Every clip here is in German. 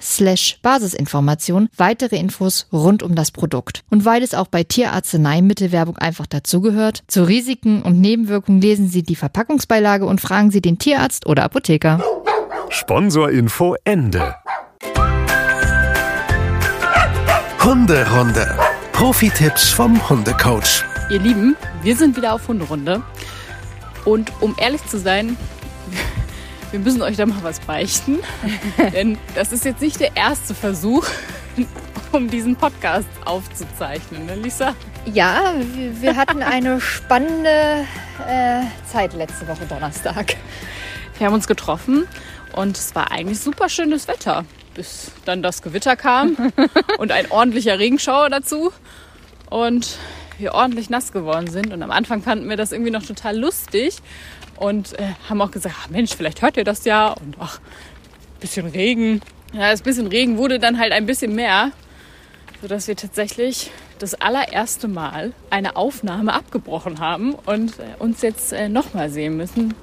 slash Basisinformation weitere Infos rund um das Produkt. Und weil es auch bei Tierarzneimittelwerbung einfach dazugehört, zu Risiken und Nebenwirkungen lesen Sie die Verpackungsbeilage und fragen Sie den Tierarzt oder Apotheker. Sponsorinfo Ende. Hunderunde. Profi-Tipps vom Hundecoach. Ihr Lieben, wir sind wieder auf Hunderunde. Und um ehrlich zu sein, wir müssen euch da mal was beichten. Denn das ist jetzt nicht der erste Versuch, um diesen Podcast aufzuzeichnen, ne, Lisa? Ja, wir- wir hatten eine spannende äh, Zeit letzte Woche Donnerstag. Wir haben uns getroffen und es war eigentlich super schönes Wetter, bis dann das Gewitter kam und ein ordentlicher Regenschauer dazu und wir ordentlich nass geworden sind. Und am Anfang fanden wir das irgendwie noch total lustig und äh, haben auch gesagt, ach Mensch, vielleicht hört ihr das ja und ach, bisschen Regen. Ja, das bisschen Regen wurde dann halt ein bisschen mehr, sodass wir tatsächlich das allererste Mal eine Aufnahme abgebrochen haben und äh, uns jetzt äh, nochmal sehen müssen,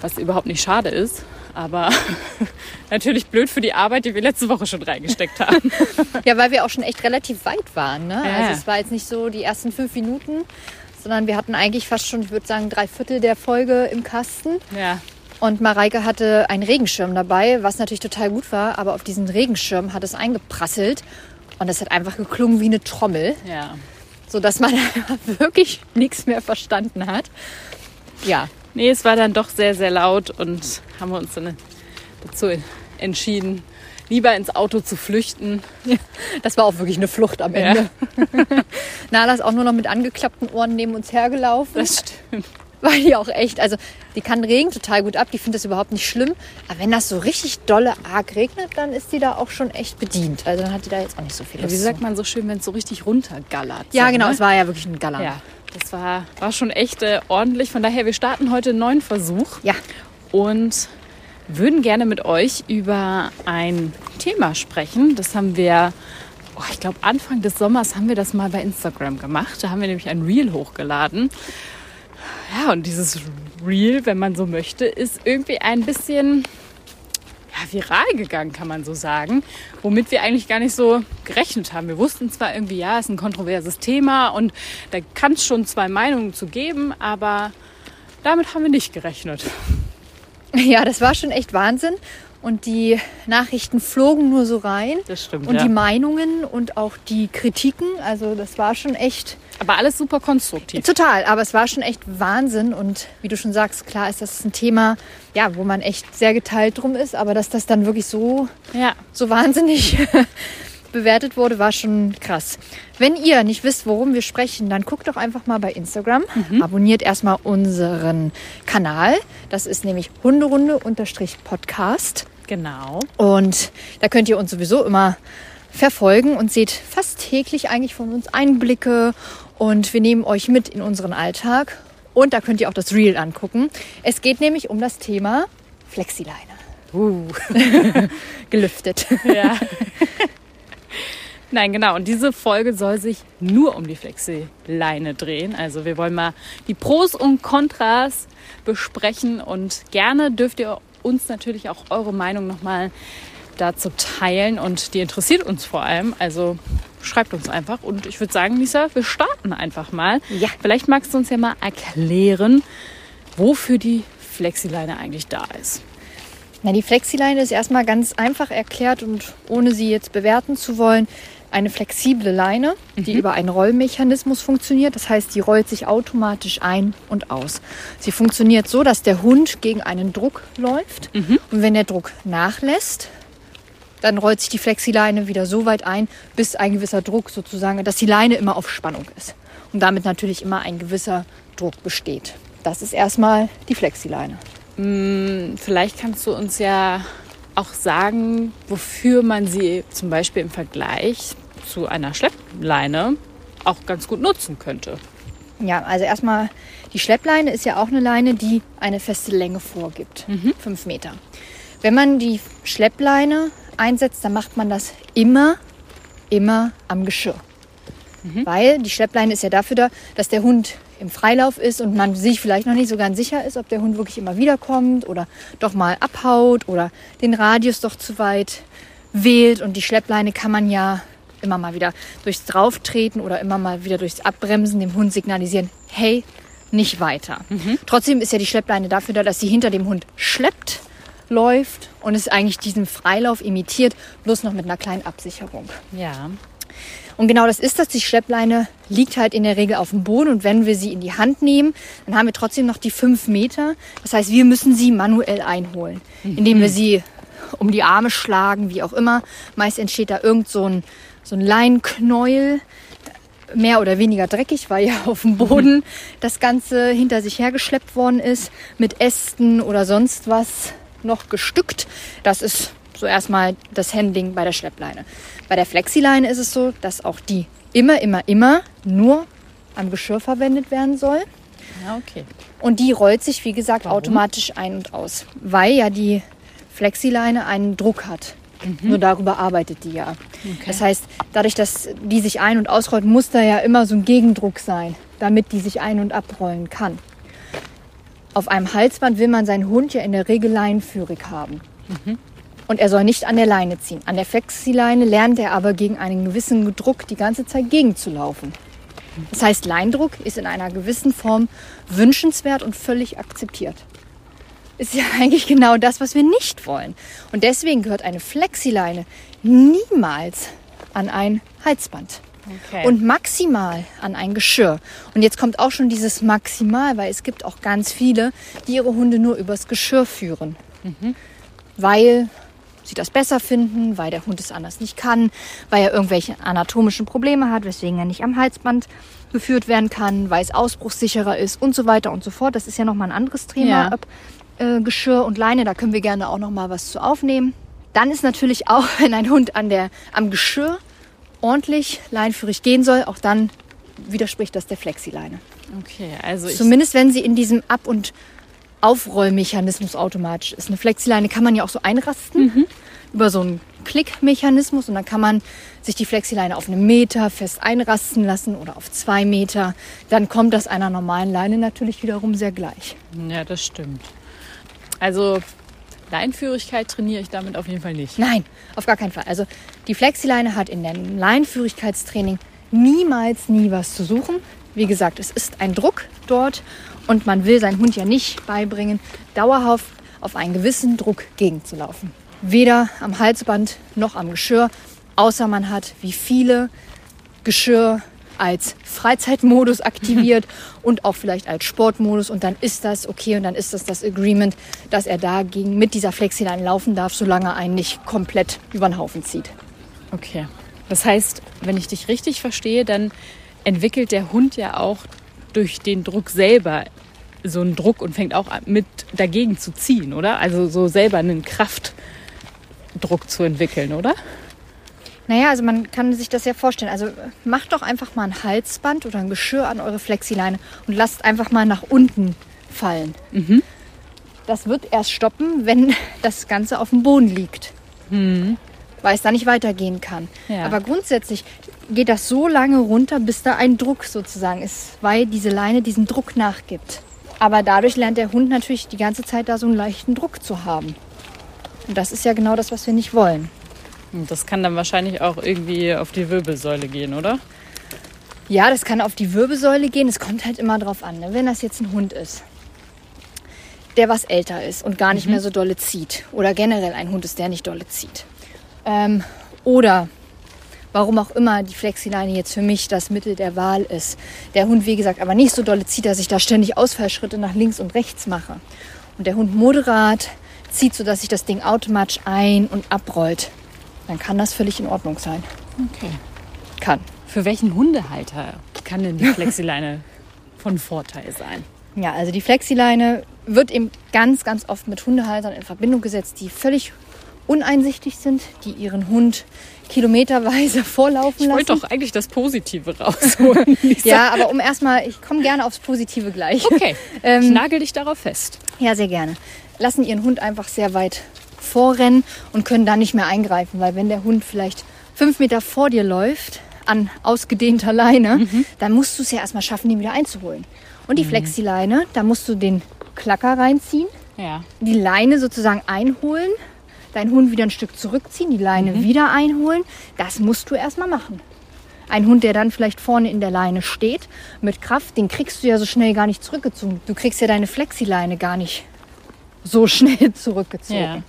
was überhaupt nicht schade ist. Aber natürlich blöd für die Arbeit, die wir letzte Woche schon reingesteckt haben. Ja, weil wir auch schon echt relativ weit waren. Ne? Ja. Also es war jetzt nicht so die ersten fünf Minuten, sondern wir hatten eigentlich fast schon, ich würde sagen, drei Viertel der Folge im Kasten. Ja, Und Mareike hatte einen Regenschirm dabei, was natürlich total gut war, aber auf diesen Regenschirm hat es eingeprasselt und es hat einfach geklungen wie eine Trommel, ja. sodass man wirklich nichts mehr verstanden hat. Ja, Nee, es war dann doch sehr, sehr laut und haben wir uns dann dazu entschieden, lieber ins Auto zu flüchten. das war auch wirklich eine Flucht am Ende. Nala ist auch nur noch mit angeklappten Ohren neben uns hergelaufen. Das stimmt. weil die auch echt, also die kann Regen total gut ab, die findet das überhaupt nicht schlimm. Aber wenn das so richtig dolle arg regnet, dann ist die da auch schon echt bedient. Also dann hat die da jetzt auch nicht so viel Ja, Lust wie zu. sagt man so schön, wenn es so richtig runtergallert? Ja, so, genau, ne? es war ja wirklich ein Galant. Ja, das war, war schon echt äh, ordentlich. Von daher, wir starten heute einen neuen Versuch Ja. und würden gerne mit euch über ein Thema sprechen. Das haben wir, oh, ich glaube, Anfang des Sommers haben wir das mal bei Instagram gemacht. Da haben wir nämlich ein Reel hochgeladen. Ja, und dieses Reel, wenn man so möchte, ist irgendwie ein bisschen ja, viral gegangen, kann man so sagen, womit wir eigentlich gar nicht so gerechnet haben. Wir wussten zwar irgendwie, ja, es ist ein kontroverses Thema und da kann es schon zwei Meinungen zu geben, aber damit haben wir nicht gerechnet. ja, das war schon echt Wahnsinn. Und die Nachrichten flogen nur so rein. Das stimmt, Und ja. die Meinungen und auch die Kritiken, also das war schon echt Aber alles super konstruktiv. Total, aber es war schon echt Wahnsinn und wie du schon sagst, klar ist das ein Thema, ja, wo man echt sehr geteilt drum ist, aber dass das dann wirklich so, Ja, so wahnsinnig bewertet wurde, war schon krass. Wenn ihr nicht wisst, worum wir sprechen, dann guckt doch einfach mal bei Instagram, abonniert erstmal unseren Kanal, das ist nämlich Hunderunde-Podcast genau. und da könnt ihr uns sowieso immer verfolgen und seht fast täglich eigentlich von uns Einblicke und wir nehmen euch mit in unseren Alltag und da könnt ihr auch das Reel angucken. Es geht nämlich um das Thema Flexileine. Uh. Gelüftet. Ja. Nein, genau. Und diese Folge soll sich nur um die Flexi-Leine drehen. Also wir wollen mal die Pros und Kontras besprechen und gerne dürft ihr uns natürlich auch eure Meinung nochmal dazu teilen und die interessiert uns vor allem. Also schreibt uns einfach und ich würde sagen, Lisa, wir starten einfach mal. Ja. Vielleicht magst du uns ja mal erklären, wofür die Flexileine eigentlich da ist. Na, die Flexileine ist erstmal ganz einfach erklärt und ohne sie jetzt bewerten zu wollen, eine flexible Leine, die über einen Rollmechanismus funktioniert. Das heißt, die rollt sich automatisch ein und aus. Sie funktioniert so, dass der Hund gegen einen Druck läuft und wenn der Druck nachlässt, dann rollt sich die Flexileine wieder so weit ein, bis ein gewisser Druck sozusagen, dass die Leine immer auf Spannung ist und damit natürlich immer ein gewisser Druck besteht. Das ist erstmal die Flexileine. Vielleicht kannst du uns ja auch sagen, wofür man sie zum Beispiel im Vergleich zu einer Schleppleine auch ganz gut nutzen könnte. Ja, also erstmal, die Schleppleine ist ja auch eine Leine, die eine feste Länge vorgibt. Fünf Meter. Wenn man die Schleppleine einsetzt, dann macht man das immer, immer am Geschirr. Weil die Schleppleine ist ja dafür da, dass der Hund im Freilauf ist und man sich vielleicht noch nicht so ganz sicher ist, ob der Hund wirklich immer wieder kommt oder doch mal abhaut oder den Radius doch zu weit wählt. Und die Schleppleine kann man ja immer mal wieder durchs Drauftreten oder immer mal wieder durchs Abbremsen dem Hund signalisieren, hey, nicht weiter. Trotzdem ist ja die Schleppleine dafür da, dass sie hinter dem Hund schleppt, läuft und es eigentlich diesen Freilauf imitiert, bloß noch mit einer kleinen Absicherung. Ja. Und genau das ist das. Die Schleppleine liegt halt in der Regel auf dem Boden und wenn wir sie in die Hand nehmen, dann haben wir trotzdem noch die fünf Meter. Das heißt, wir müssen sie manuell einholen, indem wir sie um die Arme schlagen, wie auch immer. Meist entsteht da irgend so ein, so ein Leinknäuel, mehr oder weniger dreckig, weil ja auf dem Boden das Ganze hinter sich hergeschleppt worden ist, mit Ästen oder sonst was noch gestückt. Das ist so erstmal das Handling bei der Schleppleine. Bei der Flexileine ist es so, dass auch die immer, immer, immer nur am Geschirr verwendet werden soll. Ja, okay. Und die rollt sich, wie gesagt, automatisch ein und aus, weil ja die Flexileine einen Druck hat. Nur darüber arbeitet die ja. Das heißt, dadurch, dass die sich ein- und ausrollt, muss da ja immer so ein Gegendruck sein, damit die sich ein- und abrollen kann. Auf einem Halsband will man seinen Hund ja in der Regel leinenführig haben. Und er soll nicht an der Leine ziehen. An der Flexileine lernt er aber gegen einen gewissen Druck die ganze Zeit gegenzulaufen. Das heißt, Leindruck ist in einer gewissen Form wünschenswert und völlig akzeptiert. Ist ja eigentlich genau das, was wir nicht wollen. Und deswegen gehört eine Flexileine niemals an ein Halsband. Okay. Und maximal an ein Geschirr. Und jetzt kommt auch schon dieses Maximal, weil es gibt auch ganz viele, die ihre Hunde nur übers Geschirr führen. Weil sie das besser finden, weil der Hund es anders nicht kann, weil er irgendwelche anatomischen Probleme hat, weswegen er nicht am Halsband geführt werden kann, weil es ausbruchssicherer ist und so weiter und so fort. Das ist ja nochmal ein anderes Thema, Ja. ob äh, Geschirr und Leine, da können wir gerne auch nochmal was zu aufnehmen. Dann ist natürlich auch, wenn ein Hund an der, am Geschirr ordentlich leinführig gehen soll, auch dann widerspricht das der Flexileine. okay, also ich, Zumindest wenn sie in diesem Ab- und Aufrollmechanismus automatisch ist. Eine Flexileine kann man ja auch so einrasten über so einen Klickmechanismus und dann kann man sich die Flexileine auf einen Meter fest einrasten lassen oder auf zwei Meter. Dann kommt das einer normalen Leine natürlich wiederum sehr gleich. ja, das stimmt. Also Leinführigkeit trainiere ich damit auf jeden Fall nicht. Nein, auf gar keinen Fall. Also die Flexileine hat in dem Leinführigkeitstraining niemals nie was zu suchen. Wie gesagt, es ist ein Druck dort und man will seinen Hund ja nicht beibringen, dauerhaft auf einen gewissen Druck gegenzulaufen. Weder am Halsband noch am Geschirr, außer man hat wie viele Geschirr als Freizeitmodus aktiviert und auch vielleicht als Sportmodus und dann ist das okay und dann ist das das Agreement, dass er dagegen mit dieser Flexileine laufen darf, solange er einen nicht komplett über den Haufen zieht. Okay. Das heißt, wenn ich dich richtig verstehe, dann entwickelt der Hund ja auch durch den Druck selber so einen Druck und fängt auch an, mit dagegen zu ziehen, oder? Also so selber einen Kraftdruck zu entwickeln, oder? Naja, also man kann sich das ja vorstellen. Also macht doch einfach mal ein Halsband oder ein Geschirr an eure Flexileine und lasst einfach mal nach unten fallen. Das wird erst stoppen, wenn das Ganze auf dem Boden liegt. Weil es da nicht weitergehen kann. Ja. Aber grundsätzlich geht das so lange runter, bis da ein Druck sozusagen ist, weil diese Leine diesen Druck nachgibt. Aber dadurch lernt der Hund natürlich die ganze Zeit da so einen leichten Druck zu haben. Und das ist ja genau das, was wir nicht wollen. Und das kann dann wahrscheinlich auch irgendwie auf die Wirbelsäule gehen, oder? Ja, das kann auf die Wirbelsäule gehen. Es kommt halt immer drauf an, ne? wenn das jetzt ein Hund ist, der was älter ist und gar nicht mehr so dolle zieht. Oder generell ein Hund ist, der nicht dolle zieht. Ähm, oder warum auch immer die Flexileine jetzt für mich das Mittel der Wahl ist. Der Hund, wie gesagt, aber nicht so dolle zieht, dass ich da ständig Ausfallschritte nach links und rechts mache. Und der Hund moderat zieht, sodass sich das Ding automatisch ein- und abrollt. Dann kann das völlig in Ordnung sein. Okay. Kann. Für welchen Hundehalter kann denn die Flexileine von Vorteil sein? Ja, also die Flexileine wird eben ganz, ganz oft mit Hundehaltern in Verbindung gesetzt, die völlig uneinsichtig sind, die ihren Hund kilometerweise vorlaufen Ich lassen. wollte doch eigentlich das Positive rausholen. Ja, aber um erstmal, ich komme gerne aufs Positive gleich. Okay, Ähm, ich nagel dich darauf fest. Ja, sehr gerne. Lassen ihren Hund einfach sehr weit vorrennen und können dann nicht mehr eingreifen, weil wenn der Hund vielleicht fünf Meter vor dir läuft, an ausgedehnter Leine, dann musst du es ja erstmal schaffen, ihn wieder einzuholen. Und die Flexileine, da musst du den Klacker reinziehen, Ja. die Leine sozusagen einholen, deinen Hund wieder ein Stück zurückziehen, die Leine wieder einholen. Das musst du erstmal machen. Ein Hund, der dann vielleicht vorne in der Leine steht, mit Kraft, den kriegst du ja so schnell gar nicht zurückgezogen. Du kriegst ja deine Flexileine gar nicht so schnell zurückgezogen. Ja.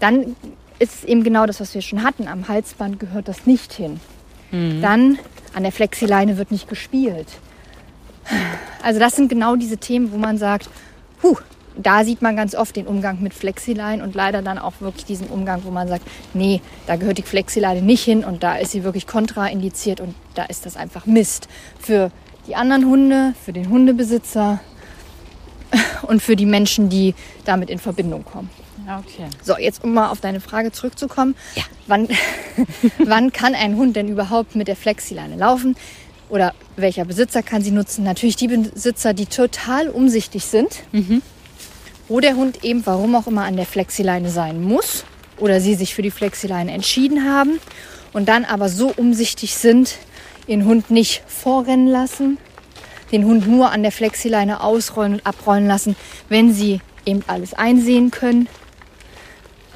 Dann ist es eben genau das, was wir schon hatten. Am Halsband gehört das nicht hin. Dann an der Flexileine wird nicht gespielt. Also das sind genau diese Themen, wo man sagt, huh, da sieht man ganz oft den Umgang mit Flexileinen und leider dann auch wirklich diesen Umgang, wo man sagt, nee, da gehört die Flexileine nicht hin und da ist sie wirklich kontraindiziert und da ist das einfach Mist. Für die anderen Hunde, für den Hundebesitzer und für die Menschen, die damit in Verbindung kommen. Ja, okay. So, jetzt um mal auf deine Frage zurückzukommen. Wann, wann kann ein Hund denn überhaupt mit der Flexileine laufen? Oder welcher Besitzer kann sie nutzen? Natürlich die Besitzer, die total umsichtig sind. Wo der Hund eben, warum auch immer, an der Flexileine sein muss. Oder sie sich für die Flexileine entschieden haben. Und dann aber so umsichtig sind, ihren Hund nicht vorrennen lassen. Den Hund nur an der Flexileine ausrollen und abrollen lassen, wenn sie eben alles einsehen können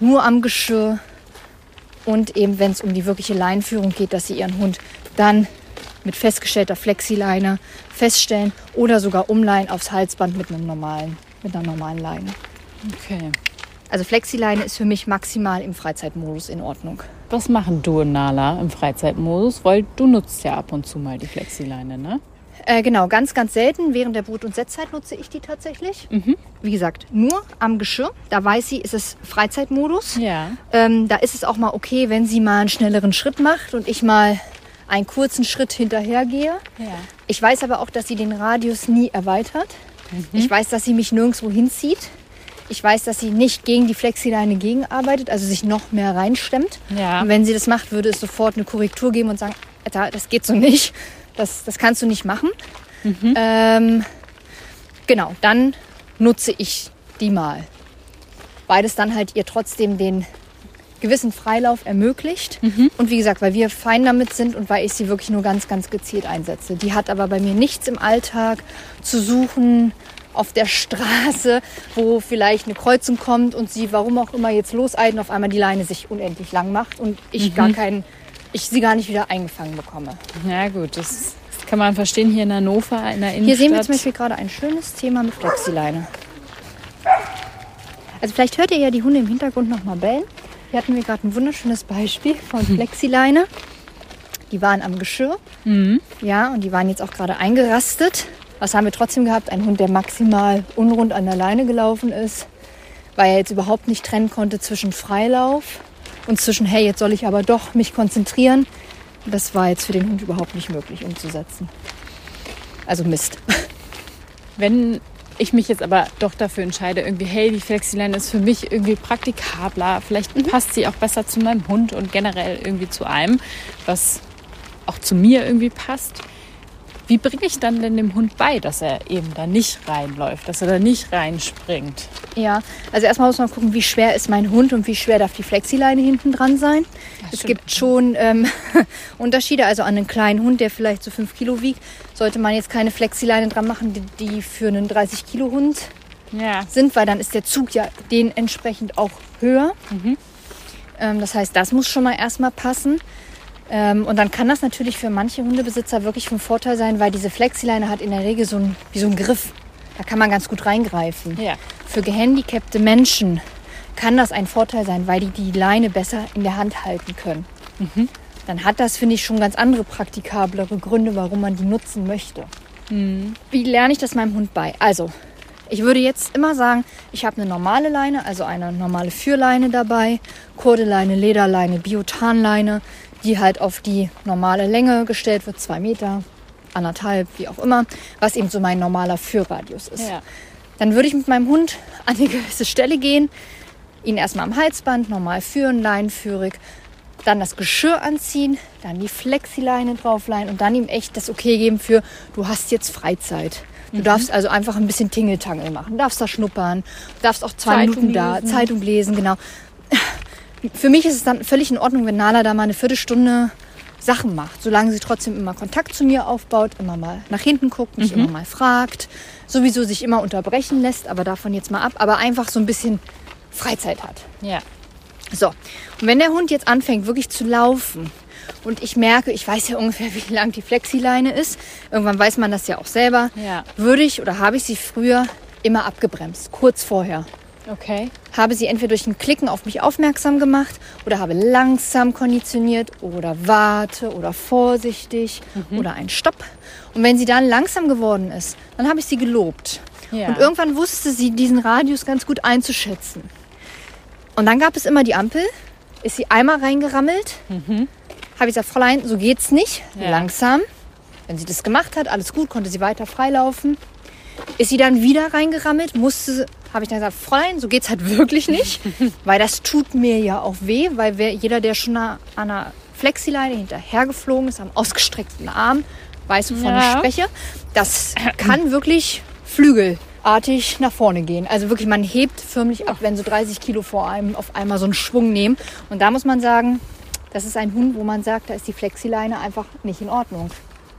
nur am Geschirr und eben wenn es um die wirkliche Leinführung geht, dass sie ihren Hund dann mit festgestellter Flexileine feststellen oder sogar umleihen aufs Halsband mit einem normalen, mit einer normalen Leine. okay. Also Flexileine ist für mich maximal im Freizeitmodus in Ordnung. Was machen du und Nala im Freizeitmodus? Weil du nutzt ja ab und zu mal die Flexileine, ne? Äh, genau, ganz, ganz selten. Während der Brut- und Setzzeit nutze ich die tatsächlich. Wie gesagt, nur am Geschirr. Da weiß sie, ist es Freizeitmodus. Ja. Ähm, da ist es auch mal okay, wenn sie mal einen schnelleren Schritt macht und ich mal einen kurzen Schritt hinterhergehe. Ja. Ich weiß aber auch, dass sie den Radius nie erweitert. Ich weiß, dass sie mich nirgendwo hinzieht. Ich weiß, dass sie nicht gegen die Flexileine gegenarbeitet, also sich noch mehr reinstemmt. Ja. Und wenn sie das macht, würde es sofort eine Korrektur geben und sagen, Alter, das geht so nicht. Das, das kannst du nicht machen. Ähm, genau, dann nutze ich die mal. Beides dann halt ihr trotzdem den gewissen Freilauf ermöglicht. Und wie gesagt, weil wir fein damit sind und weil ich sie wirklich nur ganz, ganz gezielt einsetze. Die hat aber bei mir nichts im Alltag zu suchen auf der Straße, wo vielleicht eine Kreuzung kommt und sie, warum auch immer, jetzt loseilt und auf einmal die Leine sich unendlich lang macht und ich gar keinen, ich sie gar nicht wieder eingefangen bekomme. Ja gut, das, kann man verstehen hier in Hannover, in der Innenstadt. Hier sehen wir zum Beispiel gerade ein schönes Thema mit Flexileine. Also vielleicht hört ihr ja die Hunde im Hintergrund noch mal bellen. Hier hatten wir gerade ein wunderschönes Beispiel von Flexileine. Die waren am Geschirr. Ja, und die waren jetzt auch gerade eingerastet. Was haben wir trotzdem gehabt? Ein Hund, der maximal unrund an der Leine gelaufen ist, weil er jetzt überhaupt nicht trennen konnte zwischen Freilauf und zwischen, hey, jetzt soll ich aber doch mich konzentrieren. Das war jetzt für den Hund überhaupt nicht möglich umzusetzen. Also Mist. Wenn ich mich jetzt aber doch dafür entscheide, irgendwie, hey, die Flexileine ist für mich irgendwie praktikabler, vielleicht Mhm. passt sie auch besser zu meinem Hund und generell irgendwie zu einem, was auch zu mir irgendwie passt. Wie bringe ich dann denn dem Hund bei, dass er eben da nicht reinläuft, dass er da nicht reinspringt? Ja, also erstmal muss man gucken, wie schwer ist mein Hund und wie schwer darf die Flexileine hinten dran sein. es stimmt. gibt schon ähm, Unterschiede. Also an einen kleinen Hund, der vielleicht so 5 Kilo wiegt, sollte man jetzt keine Flexileine dran machen, die, die für einen 30 Kilo Hund Ja. sind, weil dann ist der Zug ja dementsprechend auch höher. Ähm, das heißt, das muss schon mal erstmal passen. Ähm, und dann kann das natürlich für manche Hundebesitzer wirklich von Vorteil sein, weil diese Flexileine hat in der Regel so ein, wie so ein Griff. Da kann man ganz gut reingreifen. Ja. für gehandicapte Menschen kann das ein Vorteil sein, weil die die Leine besser in der Hand halten können. Dann hat das, finde ich, schon ganz andere praktikablere Gründe, warum man die nutzen möchte. Wie lerne ich das meinem Hund bei? Also, ich würde jetzt immer sagen, ich habe eine normale Leine, also eine normale Führleine dabei, Kurdeleine, Lederleine, Biotanleine, die halt auf die normale Länge gestellt wird, zwei Meter, anderthalb, wie auch immer, was eben so mein normaler Führradius ist. Ja. Dann würde ich mit meinem Hund an eine gewisse Stelle gehen, ihn erstmal am Halsband normal führen, leinenführig, dann das Geschirr anziehen, dann die Flexileine draufleihen und dann ihm echt das Okay geben für, du hast jetzt Freizeit. Du darfst also einfach ein bisschen Tingeltangel machen, darfst da schnuppern, darfst auch zwei Zeitung Minuten da, lesen. Zeitung lesen, genau. Für mich ist es dann völlig in Ordnung, wenn Nala da mal eine Viertelstunde Sachen macht, solange sie trotzdem immer Kontakt zu mir aufbaut, immer mal nach hinten guckt, mich immer mal fragt, sowieso sich immer unterbrechen lässt, aber davon jetzt mal ab, aber einfach so ein bisschen Freizeit hat. Ja. So, und wenn der Hund jetzt anfängt wirklich zu laufen und ich merke, ich weiß ja ungefähr, wie lang die Flexileine ist, irgendwann weiß man das ja auch selber, Ja. würde ich oder habe ich sie früher immer abgebremst, kurz vorher Okay. habe sie entweder durch ein Klicken auf mich aufmerksam gemacht oder habe langsam konditioniert oder warte oder vorsichtig oder ein Stopp. Und wenn sie dann langsam geworden ist, dann habe ich sie gelobt. Ja. Und irgendwann wusste sie diesen Radius ganz gut einzuschätzen. Und dann gab es immer die Ampel, ist sie einmal reingerammelt, habe ich gesagt, Fräulein, so geht's nicht, Ja. langsam. Wenn sie das gemacht hat, alles gut, konnte sie weiter freilaufen. Ist sie dann wieder reingerammelt, musste, habe ich dann gesagt, Fräulein, so geht's halt wirklich nicht, weil das tut mir ja auch weh, weil wer, jeder, der schon an einer Flexileine hinterhergeflogen ist, am ausgestreckten Arm, weiß, wovon Ja. ich spreche. Das kann wirklich flügelartig nach vorne gehen. Also wirklich, man hebt förmlich ab, wenn so 30 Kilo vor einem auf einmal so einen Schwung nehmen. Und da muss man sagen, das ist ein Hund, wo man sagt, da ist die Flexileine einfach nicht in Ordnung.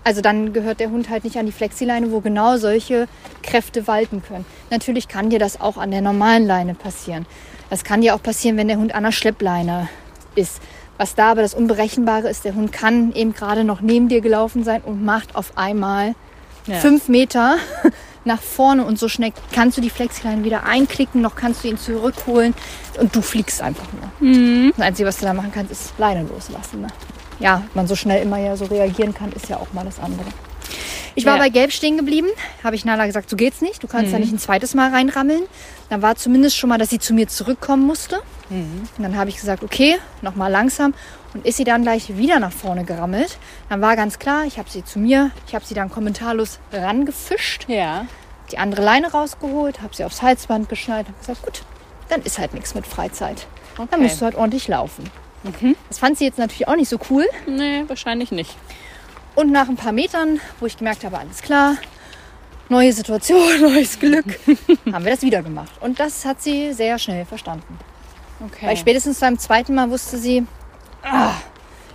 Also dann gehört der Hund halt nicht an die Flexileine, wo genau solche Kräfte walten können. Natürlich kann dir das auch an der normalen Leine passieren. Das kann dir auch passieren, wenn der Hund an der Schleppleine ist. Was da aber das Unberechenbare ist, der Hund kann eben gerade noch neben dir gelaufen sein und macht auf einmal Ja. fünf Meter nach vorne und so schnell kannst du die Flexileine wieder einklicken, noch kannst du ihn zurückholen und du fliegst einfach nur. Das Einzige, was du da machen kannst, ist Leine loslassen. Ne? Ja, man so schnell immer ja so reagieren kann, ist ja auch mal das andere. Ich war Ja. bei Gelb stehen geblieben, habe ich Nala gesagt, so geht's nicht, du kannst da nicht ein zweites Mal reinrammeln. Dann war zumindest schon mal, dass sie zu mir zurückkommen musste. Und dann habe ich gesagt, okay, nochmal langsam. Und ist sie dann gleich wieder nach vorne gerammelt. Dann war ganz klar, ich habe sie zu mir, ich habe sie dann kommentarlos rangefischt, Ja. die andere Leine rausgeholt, habe sie aufs Halsband geschnallt, habe gesagt, gut, dann ist halt nichts mit Freizeit. Dann Okay. musst du halt ordentlich laufen. Das fand sie jetzt natürlich auch nicht so cool. Nee, wahrscheinlich nicht. Und nach ein paar Metern, wo ich gemerkt habe, alles klar, neue Situation, neues Glück, haben wir das wieder gemacht. Und das hat sie sehr schnell verstanden. Okay. Weil spätestens beim zweiten Mal wusste sie, ah,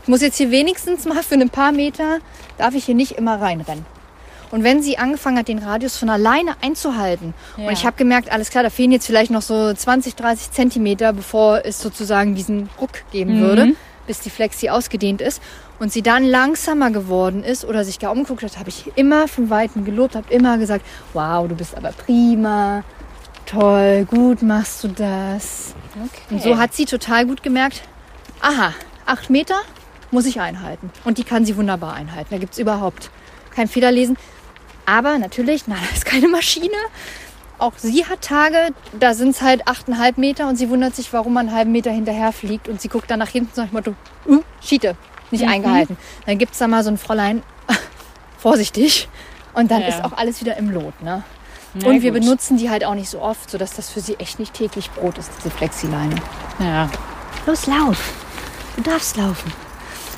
ich muss jetzt hier wenigstens mal für ein paar Meter, darf ich hier nicht immer reinrennen. Und wenn sie angefangen hat, den Radius von alleine einzuhalten, Ja. und ich habe gemerkt, alles klar, da fehlen jetzt vielleicht noch so 20, 30 Zentimeter, bevor es sozusagen diesen Ruck geben würde, bis die Flexi ausgedehnt ist, und sie dann langsamer geworden ist oder sich gar umgeguckt hat, habe ich immer von Weitem gelobt, habe immer gesagt, wow, du bist aber prima, toll, gut machst du das. okay. Und so hat sie total gut gemerkt, aha, acht Meter muss ich einhalten. Und die kann sie wunderbar einhalten. Da gibt es überhaupt kein Fehlerlesen. Aber natürlich, Nala ist keine Maschine. Auch sie hat Tage, da sind es halt achteinhalb Meter und sie wundert sich, warum man einen halben Meter hinterher fliegt. Und sie guckt dann nach hinten so nach dem Motto, uh, Schiete, nicht eingehalten. Dann gibt es da mal so ein Fräulein, vorsichtig. Und dann Ja. ist auch alles wieder im Lot. Ne? Na und wir gut. benutzen die halt auch nicht so oft, sodass das für sie echt nicht täglich Brot ist, diese Flexileine. Ja. Los, lauf. Du darfst laufen.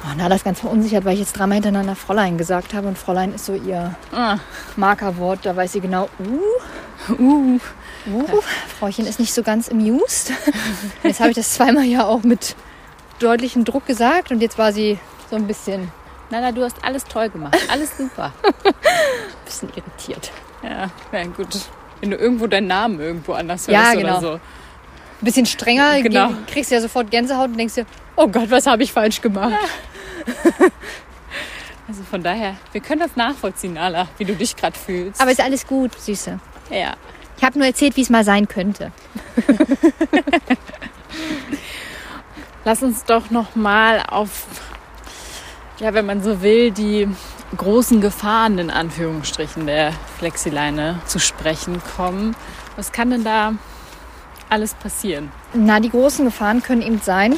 Oh, na, das ist ganz verunsichert, weil ich jetzt dreimal hintereinander Fräulein gesagt habe. Und Fräulein ist so ihr Ah. Markerwort. Da weiß sie genau, uh, uh, uh. Frauchen ist nicht so ganz amused. Und jetzt habe ich das zweimal ja auch mit deutlichem Druck gesagt. Und jetzt war sie so ein bisschen, Nala, du hast alles toll gemacht. Alles super. ein bisschen irritiert. ja, ja, gut. Wenn du irgendwo deinen Namen irgendwo anders hörst Ja, oder genau. so. Ein bisschen strenger, Genau. ge- kriegst du ja sofort Gänsehaut und denkst dir, oh Gott, was habe ich falsch gemacht? Also von daher, wir können das nachvollziehen, Nala, wie du dich gerade fühlst. Aber ist alles gut, Süße. ja. Ich habe nur erzählt, wie es mal sein könnte. Lass uns doch noch mal auf, ja, wenn man so will, die großen Gefahren in Anführungsstrichen der Flexileine zu sprechen kommen. Was kann denn da alles passieren? Na, die großen Gefahren können eben sein,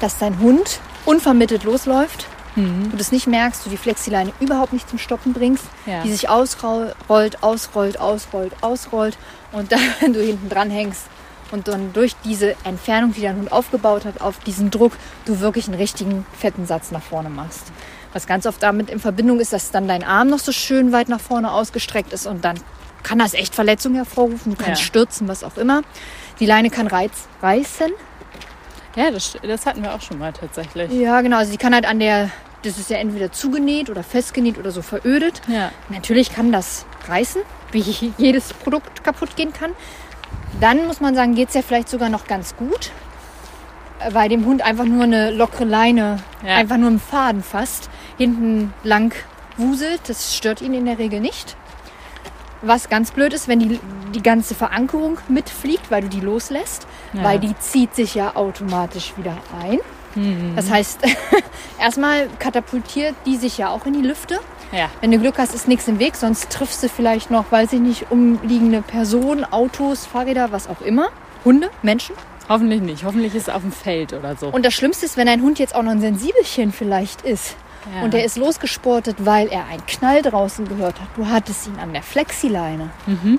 dass dein Hund unvermittelt losläuft, Mhm. du das nicht merkst, du die Flexileine überhaupt nicht zum Stoppen bringst, Ja. die sich ausrollt, ausrollt, ausrollt, ausrollt und dann du hinten dran hängst und dann durch diese Entfernung, die dein Hund aufgebaut hat, auf diesen Druck, du wirklich einen richtigen fetten Satz nach vorne machst. Was ganz oft damit in Verbindung ist, dass dann dein Arm noch so schön weit nach vorne ausgestreckt ist und dann kann das echt Verletzungen hervorrufen, du kannst Ja. stürzen, was auch immer. Die Leine kann reiz, reißen. Ja, das, das hatten wir auch schon mal tatsächlich. Ja, genau. Also die kann halt an der, das ist ja entweder zugenäht oder festgenäht oder so verödet. Ja. Natürlich kann das reißen, wie jedes Produkt kaputt gehen kann. Dann muss man sagen, geht es ja vielleicht sogar noch ganz gut, weil dem Hund einfach nur eine lockere Leine, Ja. einfach nur einen Faden fasst, hinten lang wuselt. Das stört ihn in der Regel nicht. Was ganz blöd ist, wenn die, die ganze Verankerung mitfliegt, weil du die loslässt, Ja. weil die zieht sich ja automatisch wieder ein. Das heißt, erstmal katapultiert die sich ja auch in die Lüfte. Ja. Wenn du Glück hast, ist nichts im Weg, sonst triffst du vielleicht noch, weiß ich nicht, umliegende Personen, Autos, Fahrräder, was auch immer. Hunde, Menschen. Hoffentlich nicht. Hoffentlich ist es auf dem Feld oder so. Und das Schlimmste ist, wenn ein Hund jetzt auch noch ein Sensibelchen vielleicht ist. Ja. Und der ist losgesportet, weil er einen Knall draußen gehört hat. Du hattest ihn an der Flexileine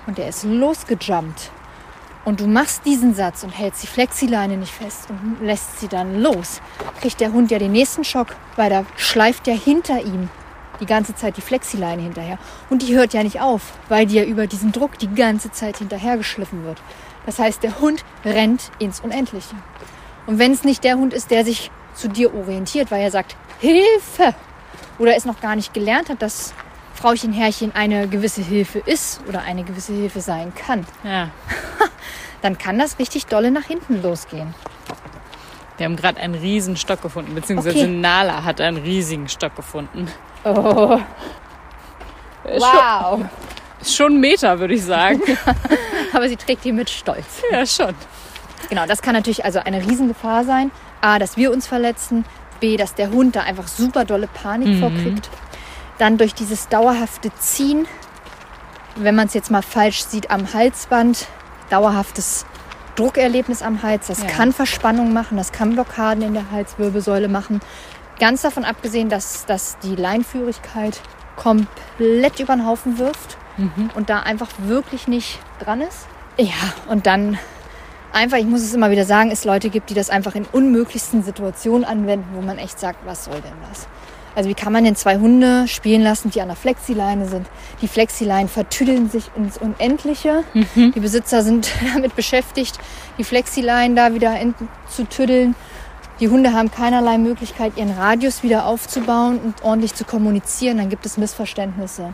und der ist losgejumpt. Und du machst diesen Satz und hältst die Flexileine nicht fest und lässt sie dann los. Kriegt der Hund ja den nächsten Schock, weil da schleift ja hinter ihm die ganze Zeit die Flexileine hinterher. Und die hört ja nicht auf, weil die ja über diesen Druck die ganze Zeit hinterhergeschliffen wird. Das heißt, der Hund rennt ins Unendliche. Und wenn es nicht der Hund ist, der sich zu dir orientiert, weil er sagt, Hilfe! Oder es noch gar nicht gelernt hat, dass Frauchen, Herrchen eine gewisse Hilfe ist oder eine gewisse Hilfe sein kann, ja. dann kann das richtig dolle nach hinten losgehen. Wir haben gerade einen riesen Stock gefunden, beziehungsweise Okay. Nala hat einen riesigen Stock gefunden. Oh, Ist wow! Schon, ist schon ein Meter, würde ich sagen. Aber sie trägt ihn mit Stolz. ja, schon. Genau, das kann natürlich also eine Riesengefahr sein. A, dass wir uns verletzen. B, dass der Hund da einfach super dolle Panik vorkriegt. Dann durch dieses dauerhafte Ziehen, wenn man es jetzt mal falsch sieht, am Halsband, dauerhaftes Druckerlebnis am Hals. Das Ja. kann Verspannung machen, das kann Blockaden in der Halswirbelsäule machen. Ganz davon abgesehen, dass, dass die Leinführigkeit komplett über den Haufen wirft und da einfach wirklich nicht dran ist. Ja, und dann einfach, ich muss es immer wieder sagen, es Leute gibt, die das einfach in unmöglichsten Situationen anwenden, wo man echt sagt, was soll denn das? Also wie kann man denn zwei Hunde spielen lassen, die an der Flexileine sind? Die Flexileinen vertüdeln sich ins Unendliche. Die Besitzer sind damit beschäftigt, die Flexileinen da wieder zu tüddeln. Die Hunde haben keinerlei Möglichkeit, ihren Radius wieder aufzubauen und ordentlich zu kommunizieren. Dann gibt es Missverständnisse.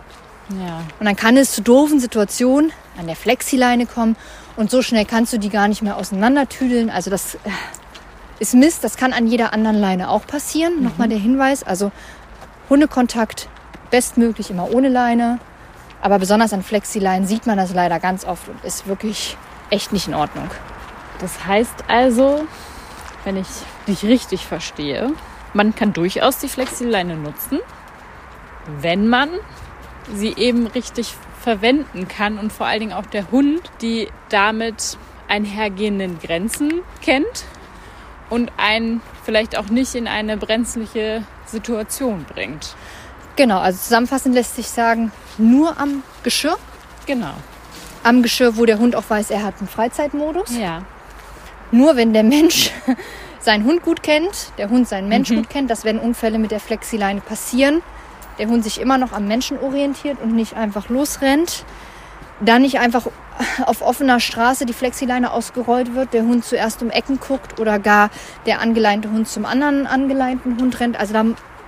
Ja. Und dann kann es zu doofen Situationen an der Flexileine kommen und so schnell kannst du die gar nicht mehr auseinandertüdeln. Also das äh, ist Mist, das kann an jeder anderen Leine auch passieren. Nochmal der Hinweis, also Hundekontakt bestmöglich immer ohne Leine, aber besonders an Flexileinen sieht man das leider ganz oft und ist wirklich echt nicht in Ordnung. Das heißt also, wenn ich dich richtig verstehe, man kann durchaus die Flexileine nutzen, wenn man sie eben richtig verwenden kann und vor allen Dingen auch der Hund die damit einhergehenden Grenzen kennt und einen vielleicht auch nicht in eine brenzliche Situation bringt. Genau, also zusammenfassend lässt sich sagen, nur am Geschirr, Genau. am Geschirr, wo der Hund auch weiß, er hat einen Freizeitmodus. Ja. Nur wenn der Mensch seinen Hund gut kennt, der Hund seinen Mensch gut kennt, dass wenn Unfälle mit der Flexileine passieren, der Hund sich immer noch am Menschen orientiert und nicht einfach losrennt, dann nicht einfach auf offener Straße die Flexileine ausgerollt wird, der Hund zuerst um Ecken guckt oder gar der angeleinte Hund zum anderen angeleinten Hund rennt. Also da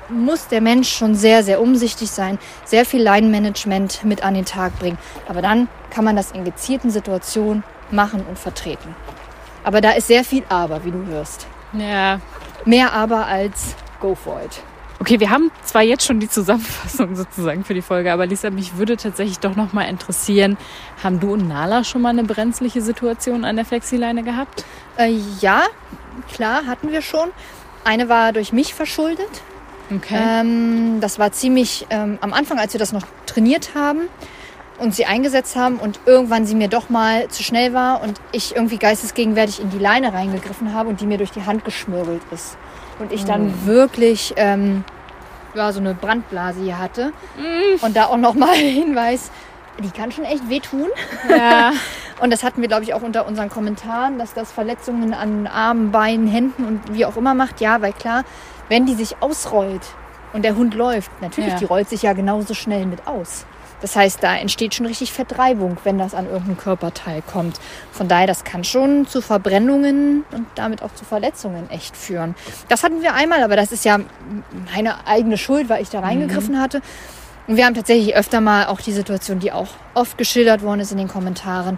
muss der Mensch schon sehr, sehr umsichtig sein, sehr viel Leinenmanagement mit an den Tag bringen. Aber dann kann man das in gezielten Situationen machen und vertreten. Aber da ist sehr viel Aber, wie du hörst. Ja, Mehr Aber als Go for it. Okay, wir haben zwar jetzt schon die Zusammenfassung sozusagen für die Folge, aber Lisa, mich würde tatsächlich doch noch mal interessieren, haben du und Nala schon mal eine brenzliche Situation an der Flexileine gehabt? Äh, ja, klar, hatten wir schon. Eine war durch mich verschuldet. Okay. Ähm, das war ziemlich ähm, am Anfang, als wir das noch trainiert haben und sie eingesetzt haben und irgendwann sie mir doch mal zu schnell war und ich irgendwie geistesgegenwärtig in die Leine reingegriffen habe und die mir durch die Hand geschmürgelt ist. Und ich dann Oh. wirklich ähm, ja, so eine Brandblase hier hatte. Mm. Und da auch nochmal Hinweis, die kann schon echt wehtun. ja. Und das hatten wir, glaube ich, auch unter unseren Kommentaren, dass das Verletzungen an Armen, Beinen, Händen und wie auch immer macht. Ja, weil klar, wenn die sich ausrollt und der Hund läuft, natürlich, Ja. die rollt sich ja genauso schnell mit aus. Das heißt, da entsteht schon richtig Vertreibung, wenn das an irgendein Körperteil kommt. Von daher, das kann schon zu Verbrennungen und damit auch zu Verletzungen echt führen. Das hatten wir einmal, aber das ist ja meine eigene Schuld, weil ich da reingegriffen hatte. Und wir haben tatsächlich öfter mal auch die Situation, die auch oft geschildert worden ist in den Kommentaren,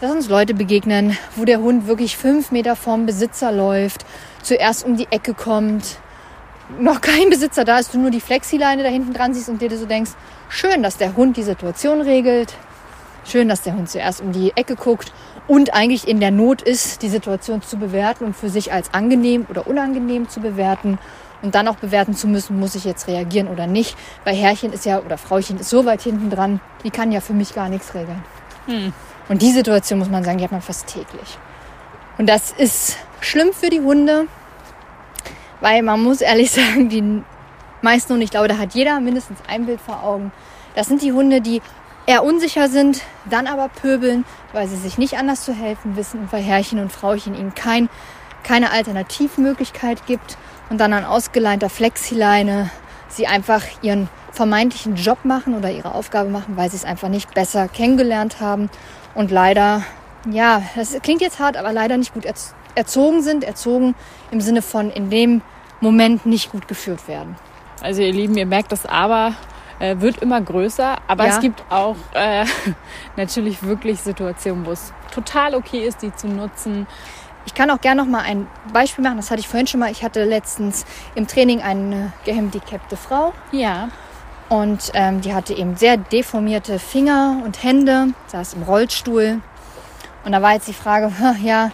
dass uns Leute begegnen, wo der Hund wirklich fünf Meter vorm Besitzer läuft, zuerst um die Ecke kommt, noch kein Besitzer da ist, du nur die Flexileine da hinten dran siehst und dir so denkst, schön, dass der Hund die Situation regelt, schön, dass der Hund zuerst um die Ecke guckt und eigentlich in der Not ist, die Situation zu bewerten und für sich als angenehm oder unangenehm zu bewerten und dann auch bewerten zu müssen, muss ich jetzt reagieren oder nicht. Weil Herrchen ist ja oder Frauchen ist so weit hinten dran, die kann ja für mich gar nichts regeln. Und die Situation muss man sagen, die hat man fast täglich. Und das ist schlimm für die Hunde, weil man muss ehrlich sagen, die meisten Hunde, ich glaube, da hat jeder mindestens ein Bild vor Augen. Das sind die Hunde, die eher unsicher sind, dann aber pöbeln, weil sie sich nicht anders zu helfen wissen und weil Herrchen und Frauchen ihnen kein, keine Alternativmöglichkeit gibt und dann an ausgeleinter Flexileine sie einfach ihren vermeintlichen Job machen oder ihre Aufgabe machen, weil sie es einfach nicht besser kennengelernt haben und leider, ja, das klingt jetzt hart, aber leider nicht gut erz erzogen sind, erzogen im Sinne von in dem Moment nicht gut geführt werden. Also ihr Lieben, ihr merkt, das Aber äh, wird immer größer, aber Ja. es gibt auch äh, natürlich wirklich Situationen, wo es total okay ist, die zu nutzen. Ich kann auch gerne noch mal ein Beispiel machen. Das hatte ich vorhin schon mal. Ich hatte letztens im Training eine gehandicapte Frau Ja. und ähm, die hatte eben sehr deformierte Finger und Hände, saß im Rollstuhl. Und da war jetzt die Frage, ja,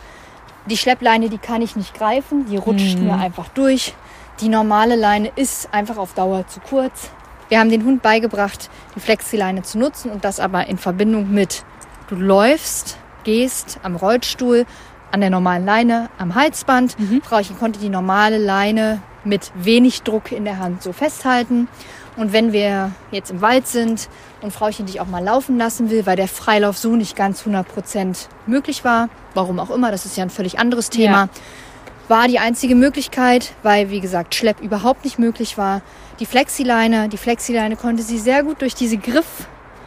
die Schleppleine, die kann ich nicht greifen, die rutscht mir einfach durch. Die normale Leine ist einfach auf Dauer zu kurz. Wir haben den Hund beigebracht, die Flexileine zu nutzen und das aber in Verbindung mit, du läufst, gehst am Rollstuhl, an der normalen Leine, am Halsband. Frauchen konnte die normale Leine mit wenig Druck in der Hand so festhalten. Und wenn wir jetzt im Wald sind und Frauchen dich auch mal laufen lassen will, weil der Freilauf so nicht ganz 100% möglich war, warum auch immer, das ist ja ein völlig anderes Thema, Ja. war die einzige Möglichkeit, weil wie gesagt Schlepp überhaupt nicht möglich war, die Flexileine. Die Flexileine konnte sie sehr gut durch diese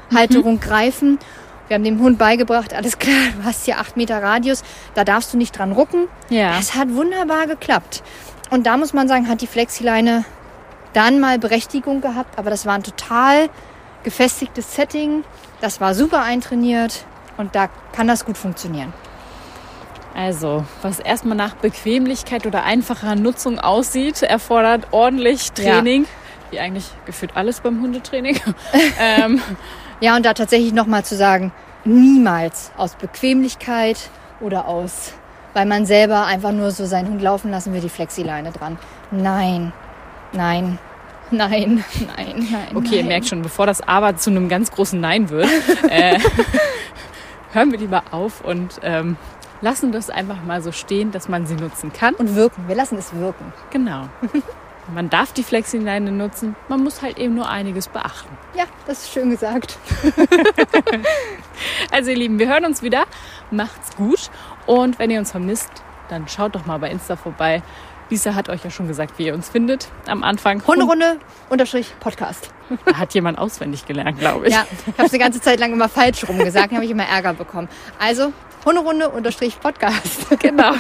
Griffhalterung greifen. Wir haben dem Hund beigebracht, alles klar, du hast hier acht Meter Radius, da darfst du nicht dran rucken. Ja. Es hat wunderbar geklappt. Und da muss man sagen, hat die Flexileine dann mal Berechtigung gehabt, aber das war ein total gefestigtes Setting. Das war super eintrainiert und da kann das gut funktionieren. Also, was erstmal nach Bequemlichkeit oder einfacher Nutzung aussieht, erfordert ordentlich Training. Wie eigentlich gefühlt alles beim Hundetraining. ähm, Ja, und da tatsächlich nochmal zu sagen, niemals aus Bequemlichkeit oder aus, weil man selber einfach nur so seinen Hund laufen lassen will, die Flexileine dran. Nein, nein, nein, nein, nein. okay, ihr nein. merkt schon, bevor das Aber zu einem ganz großen Nein wird, äh, hören wir lieber auf und ähm, lassen das einfach mal so stehen, dass man sie nutzen kann. Und wirken, wir lassen es wirken. Genau. Man darf die Flexileine nutzen, man muss halt eben nur einiges beachten. Ja, das ist schön gesagt. Also ihr Lieben, wir hören uns wieder. Macht's gut. Und wenn ihr uns vermisst, dann schaut doch mal bei Insta vorbei. Lisa hat euch ja schon gesagt, wie ihr uns findet am Anfang. Hunderunde unterstrich Podcast. Hat jemand auswendig gelernt, glaube ich. Ja, ich habe es eine ganze Zeit lang immer falsch rum gesagt, habe ich immer Ärger bekommen. Also Hunderunde unterstrich Podcast. Genau.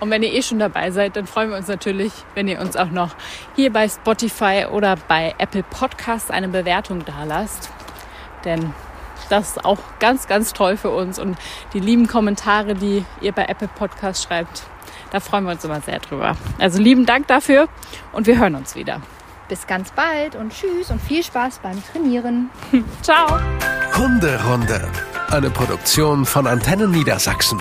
Und wenn ihr eh schon dabei seid, dann freuen wir uns natürlich, wenn ihr uns auch noch hier bei Spotify oder bei Apple Podcasts eine Bewertung dalasst. Denn das ist auch ganz, ganz toll für uns. Und die lieben Kommentare, die ihr bei Apple Podcasts schreibt, Da freuen wir uns immer sehr drüber. Also lieben Dank dafür und wir hören uns wieder. Bis ganz bald und tschüss und viel Spaß beim Trainieren. Ciao. Hunderunde. Eine Produktion von Antennen Niedersachsen.